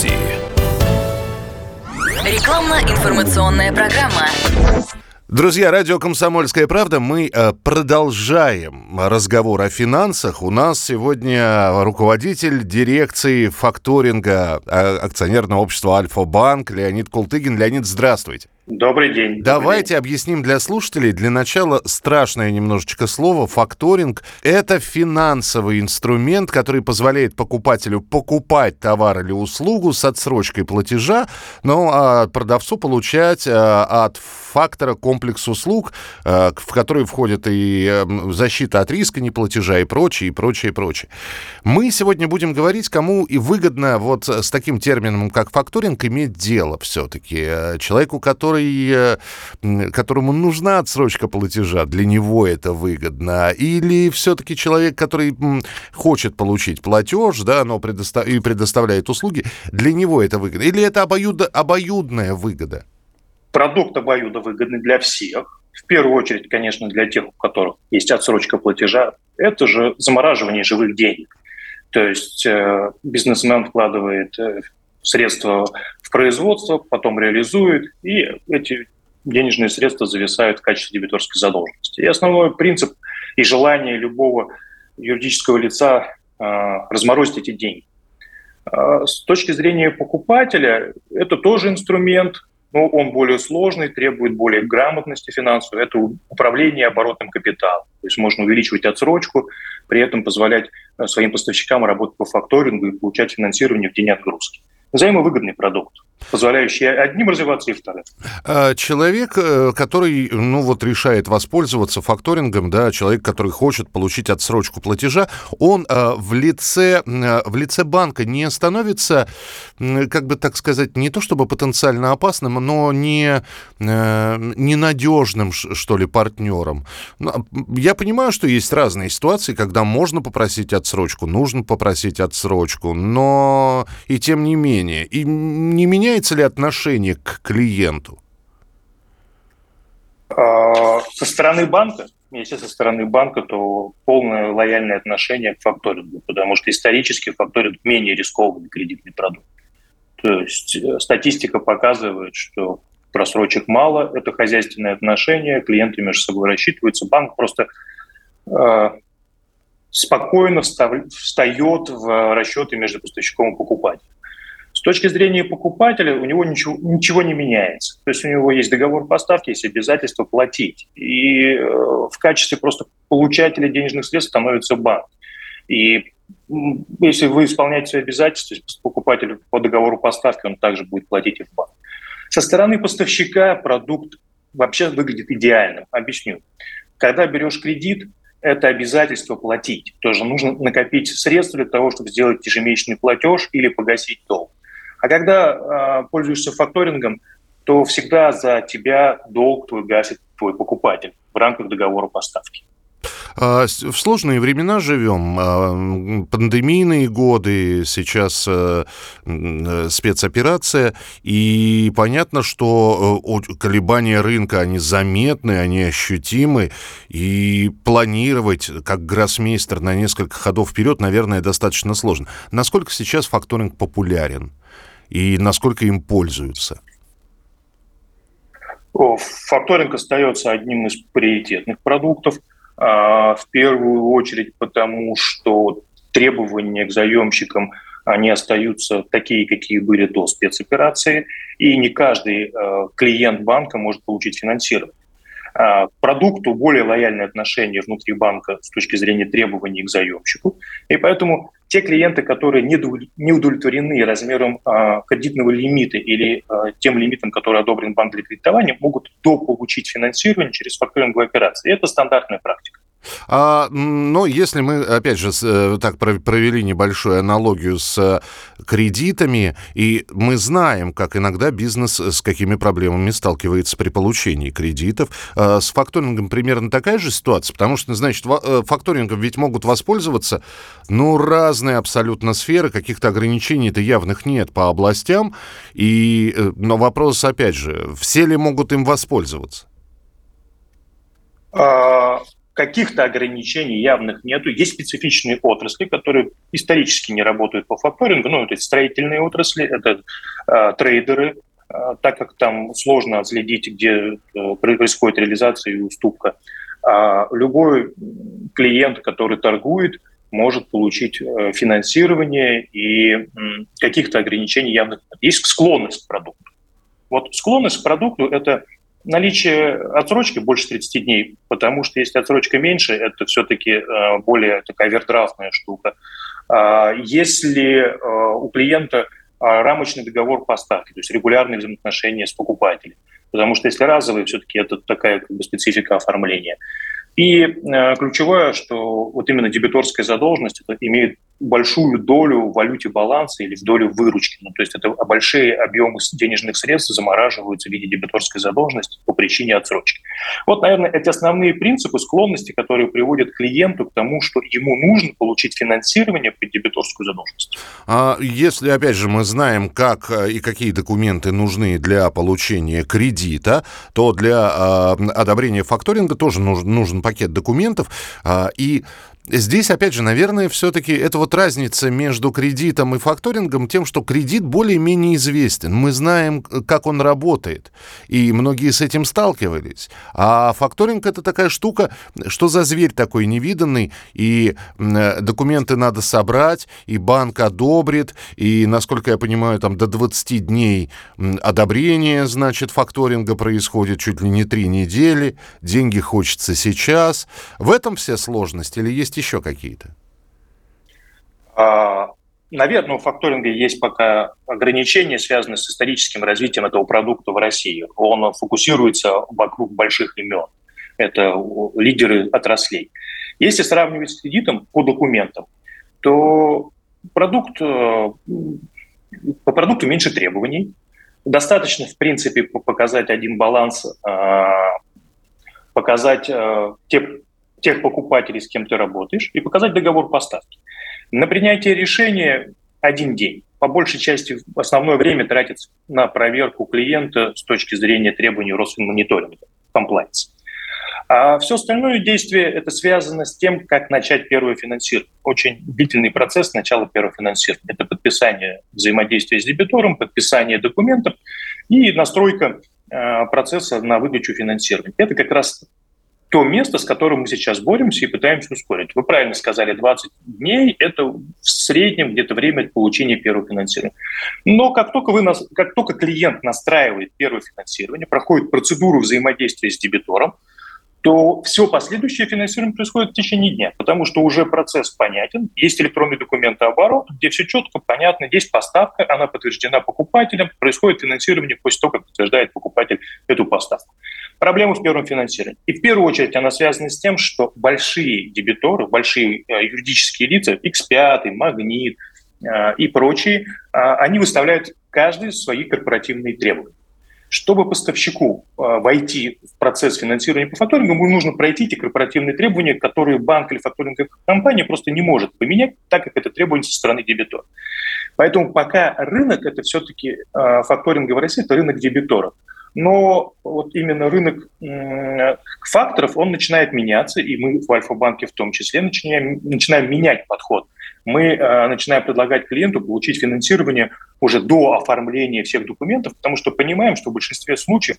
студии. Рекламно-информационная программа. Друзья, радио «Комсомольская правда». Мы э, продолжаем разговор о финансах. У нас сегодня руководитель дирекции факторинга э, акционерного общества «Альфа-банк» Леонид Култыгин. Леонид, здравствуйте. Добрый день. Давайте добрый день. объясним для слушателей. Для начала страшное немножечко слово. Факторинг – это финансовый инструмент, который позволяет покупателю покупать товар или услугу с отсрочкой платежа, но а продавцу получать а, от фактора комплекс услуг, а, в который входит и а, защита от риска неплатежа и прочее, и прочее, и прочее. Мы сегодня будем говорить, кому и выгодно вот с таким термином, как факторинг, иметь дело все-таки. Человеку, который который, которому нужна отсрочка платежа, для него это выгодно? Или все-таки человек, который хочет получить платеж, да, но предостав... и предоставляет услуги, для него это выгодно? Или это обоюдо... обоюдная выгода? Продукт обоюдо выгодный для всех. В первую очередь, конечно, для тех, у которых есть отсрочка платежа. Это же замораживание живых денег. То есть э, бизнесмен вкладывает э, средства в производство, потом реализует, и эти денежные средства зависают в качестве дебиторской задолженности. И основной принцип и желание любого юридического лица э, разморозить эти деньги. Э, с точки зрения покупателя, это тоже инструмент, но он более сложный, требует более грамотности финансовой. Это управление оборотным капиталом. То есть можно увеличивать отсрочку, при этом позволять э, своим поставщикам работать по факторингу и получать финансирование в день отгрузки взаимовыгодный продукт позволяющий одним развиваться и вторым. А, человек, э, который, ну вот, решает воспользоваться факторингом, да, человек, который хочет получить отсрочку платежа, он э, в лице, э, в лице банка не становится, как бы так сказать, не то чтобы потенциально опасным, но не ненадежным, что ли, партнером. Ну, я понимаю, что есть разные ситуации, когда можно попросить отсрочку, нужно попросить отсрочку, но и тем не менее, менее? И не меняется ли отношение к клиенту? А, со стороны банка, если со стороны банка, то полное лояльное отношение к факторингу, потому что исторически факторинг менее рискованный кредитный продукт. То есть э, статистика показывает, что просрочек мало, это хозяйственное отношение, клиенты между собой рассчитываются, банк просто э, спокойно встает в расчеты между поставщиком и покупателем. С точки зрения покупателя у него ничего, ничего не меняется. То есть у него есть договор поставки, есть обязательство платить. И э, в качестве просто получателя денежных средств становится банк. И если вы исполняете свои обязательства, покупатель по договору поставки, он также будет платить и в банк. Со стороны поставщика продукт вообще выглядит идеальным. Объясню. Когда берешь кредит, это обязательство платить. Тоже нужно накопить средства для того, чтобы сделать ежемесячный платеж или погасить долг. А когда э, пользуешься факторингом, то всегда за тебя долг твой гасит твой покупатель в рамках договора поставки. А, в сложные времена живем, а, пандемийные годы, сейчас э, э, спецоперация, и понятно, что э, колебания рынка, они заметны, они ощутимы, и планировать как гроссмейстер на несколько ходов вперед, наверное, достаточно сложно. Насколько сейчас факторинг популярен? и насколько им пользуются? Факторинг остается одним из приоритетных продуктов, в первую очередь потому, что требования к заемщикам они остаются такие, какие были до спецоперации, и не каждый э, клиент банка может получить финансирование. А, продукту более лояльное отношение внутри банка с точки зрения требований к заемщику. И поэтому те клиенты, которые не удовлетворены размером а, кредитного лимита или а, тем лимитом, который одобрен банк для кредитования, могут дополучить финансирование через факторинговые операции. Это стандартная практика. А, но если мы, опять же, э, так провели небольшую аналогию с э, кредитами, и мы знаем, как иногда бизнес с какими проблемами сталкивается при получении кредитов, а с факторингом примерно такая же ситуация, потому что, значит, э, факторингом ведь могут воспользоваться, ну, разные абсолютно сферы, каких-то ограничений-то явных нет по областям, и, но вопрос, опять же, все ли могут им воспользоваться? Каких-то ограничений явных нету. Есть специфичные отрасли, которые исторически не работают по факторингу. Ну, это строительные отрасли, это э, трейдеры, э, так как там сложно отследить, где э, происходит реализация и уступка. А любой клиент, который торгует, может получить э, финансирование и каких-то ограничений явных. Есть склонность к продукту. Вот склонность к продукту – это наличие отсрочки больше 30 дней, потому что если отсрочка меньше, это все-таки э, более такая овердрафтная штука. А если э, у клиента рамочный договор поставки, то есть регулярные взаимоотношения с покупателем, потому что если разовые, все-таки это такая как бы, специфика оформления. И э, ключевое, что вот именно дебиторская задолженность это имеет большую долю в валюте баланса или в долю выручки. Ну, то есть это большие объемы денежных средств замораживаются в виде дебиторской задолженности по причине отсрочки. Вот, наверное, эти основные принципы склонности, которые приводят клиенту к тому, что ему нужно получить финансирование под дебиторскую задолженность. А если, опять же, мы знаем, как э, и какие документы нужны для получения кредита, то для э, одобрения факторинга тоже нужен, нужен пакет документов. Э, и Здесь, опять же, наверное, все-таки это вот разница между кредитом и факторингом тем, что кредит более-менее известен. Мы знаем, как он работает, и многие с этим сталкивались. А факторинг это такая штука, что за зверь такой невиданный, и документы надо собрать, и банк одобрит, и, насколько я понимаю, там до 20 дней одобрения, значит, факторинга происходит чуть ли не три недели, деньги хочется сейчас. В этом вся сложность или есть еще какие-то? А, наверное, у факторинга есть пока ограничения, связанные с историческим развитием этого продукта в России. Он фокусируется вокруг больших имен. Это лидеры отраслей. Если сравнивать с кредитом по документам, то продукт, э, по продукту меньше требований. Достаточно, в принципе, показать один баланс, э, показать э, те тех покупателей, с кем ты работаешь, и показать договор поставки. На принятие решения один день. По большей части основное время тратится на проверку клиента с точки зрения требований Росфинмониторинга, комплайнс. А все остальное действие это связано с тем, как начать первое финансирование. Очень длительный процесс начала первого финансирования. Это подписание взаимодействия с дебитором, подписание документов и настройка э, процесса на выдачу финансирования. Это как раз то место, с которым мы сейчас боремся и пытаемся ускорить. Вы правильно сказали, 20 дней – это в среднем где-то время получения первого финансирования. Но как только, вы, как только клиент настраивает первое финансирование, проходит процедуру взаимодействия с дебитором, то все последующее финансирование происходит в течение дня, потому что уже процесс понятен, есть электронный документооборот, где все четко, понятно, есть поставка, она подтверждена покупателем, происходит финансирование после того, как подтверждает покупатель эту поставку. Проблема в первом финансировании. И в первую очередь она связана с тем, что большие дебиторы, большие э, юридические лица, X5, Магнит э, и прочие, э, они выставляют каждый свои корпоративные требования. Чтобы поставщику э, войти в процесс финансирования по факторингу, ему нужно пройти эти корпоративные требования, которые банк или факторинговая компания просто не может поменять, так как это требование со стороны дебитора. Поэтому пока рынок это все-таки э, факторинга в России, это рынок дебиторов но вот именно рынок факторов, он начинает меняться, и мы в Альфа-банке в том числе начинаем, начинаем менять подход. Мы э, начинаем предлагать клиенту получить финансирование уже до оформления всех документов, потому что понимаем, что в большинстве случаев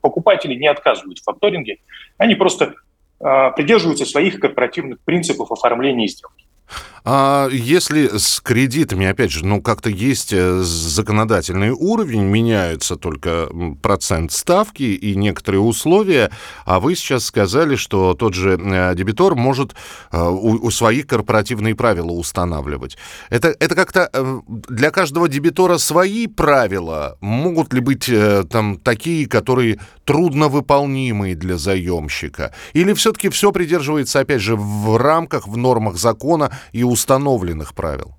покупатели не отказывают в факторинге, они просто э, придерживаются своих корпоративных принципов оформления сделки. А если с кредитами, опять же, ну как-то есть э, законодательный уровень, меняются только процент ставки и некоторые условия, а вы сейчас сказали, что тот же э, дебитор может э, у, у своих корпоративные правила устанавливать. Это, это как-то для каждого дебитора свои правила? Могут ли быть там такие, которые трудновыполнимые для заемщика? Или все-таки все придерживается, опять же, в рамках, в нормах закона и установленных правил?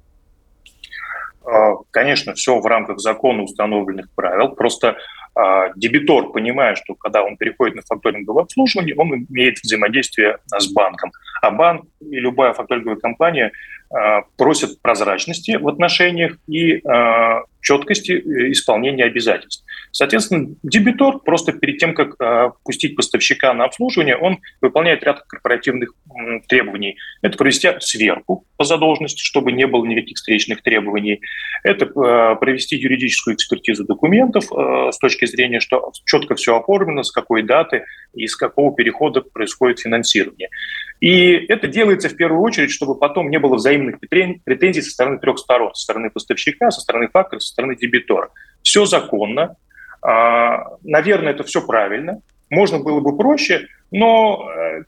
А, конечно, все в рамках закона установленных правил. Просто дебитор понимает, что когда он переходит на факторинговое обслуживание, он имеет взаимодействие с банком. А банк и любая факторинговая компания а, просят прозрачности в отношениях и четкости э, исполнения обязательств. Соответственно, дебитор просто перед тем, как пустить поставщика на обслуживание, он выполняет ряд корпоративных требований. Это провести сверку по задолженности, чтобы не было никаких встречных требований. Это провести юридическую экспертизу документов с точки зрения, что четко все оформлено, с какой даты и с какого перехода происходит финансирование. И это делается в первую очередь, чтобы потом не было взаимных претензий со стороны трех сторон. Со стороны поставщика, со стороны фактора, со стороны дебитора. Все законно, а, наверное, это все правильно. Можно было бы проще, но э,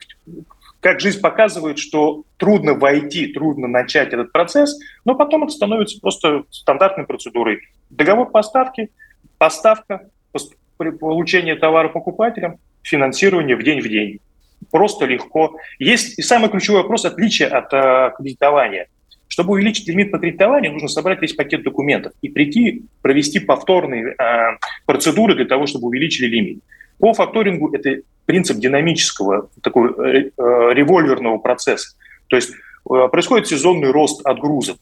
как жизнь показывает, что трудно войти, трудно начать этот процесс, но потом это становится просто стандартной процедурой. Договор поставки, поставка, получение товара покупателям, финансирование в день в день. Просто легко. Есть и самый ключевой вопрос – отличие от э, кредитования – чтобы увеличить лимит по кредитованию, нужно собрать весь пакет документов и прийти, провести повторные э, процедуры для того, чтобы увеличили лимит. По факторингу это принцип динамического, такого э, э, револьверного процесса. То есть э, происходит сезонный рост отгрузок.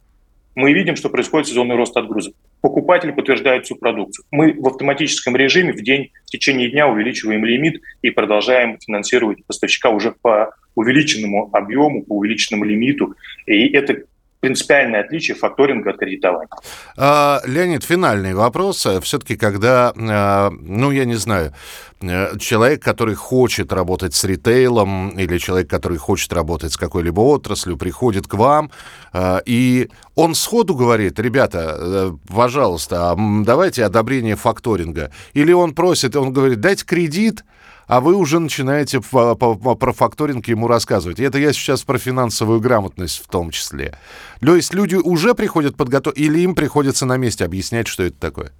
Мы видим, что происходит сезонный рост отгрузок. Покупатель подтверждает всю продукцию. Мы в автоматическом режиме в день, в течение дня увеличиваем лимит и продолжаем финансировать поставщика уже по увеличенному объему, по увеличенному лимиту. И это принципиальное отличие факторинга от кредитования. А, Леонид, финальный вопрос. Все-таки, когда, а, ну, я не знаю, э, человек, который хочет работать с ритейлом, или человек, который хочет работать с какой-либо отраслью, приходит к вам, а, и он сходу говорит, ребята, э, пожалуйста, давайте одобрение факторинга. Или он просит, он говорит, дайте кредит, а вы уже начинаете про факторинг ему рассказывать. И это я сейчас про финансовую грамотность в том числе. То есть люди уже приходят подготовить, или им приходится на месте объяснять, что это такое?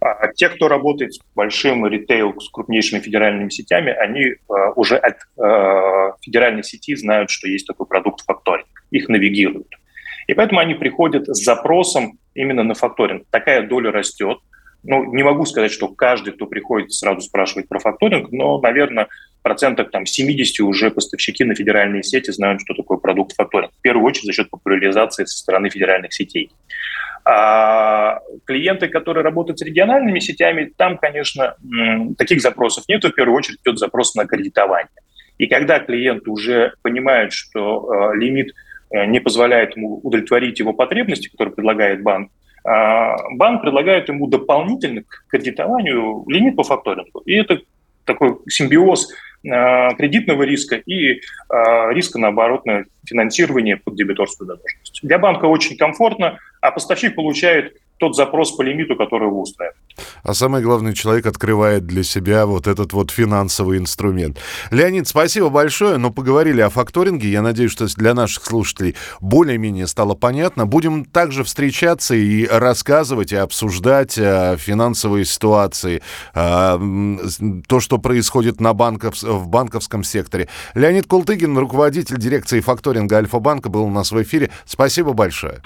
А те, кто работает с большим ритейл, с крупнейшими федеральными сетями, они э, уже от э, федеральной сети знают, что есть такой продукт факторинг. Их навигируют. И поэтому они приходят с запросом именно на факторинг. Такая доля растет ну, не могу сказать, что каждый, кто приходит, сразу спрашивает про факторинг, но, наверное, процентах там 70 уже поставщики на федеральные сети знают, что такое продукт факторинг. В первую очередь за счет популяризации со стороны федеральных сетей. А клиенты, которые работают с региональными сетями, там, конечно, таких запросов нет. В первую очередь идет запрос на кредитование. И когда клиент уже понимает, что э, лимит э, не позволяет ему удовлетворить его потребности, которые предлагает банк, банк предлагает ему дополнительно к кредитованию лимит по факторингу. И это такой симбиоз а, кредитного риска и а, риска на оборотное финансирование под дебиторскую задолженность. Для банка очень комфортно, а поставщик получает тот запрос по лимиту, который его устраивает. А самое главное, человек открывает для себя вот этот вот финансовый инструмент. Леонид, спасибо большое, но поговорили о факторинге. Я надеюсь, что для наших слушателей более-менее стало понятно. Будем также встречаться и рассказывать, и обсуждать э, финансовые ситуации, э, то, что происходит на банков, в банковском секторе. Леонид Култыгин, руководитель дирекции факторинга Альфа-банка, был у нас в эфире. Спасибо большое.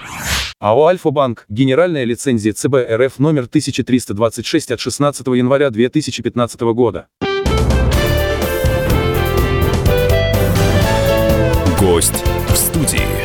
АО «Альфа-банк», генеральная лицензия ЦБ РФ номер 1326 от 16 января 2015 года. Гость в студии.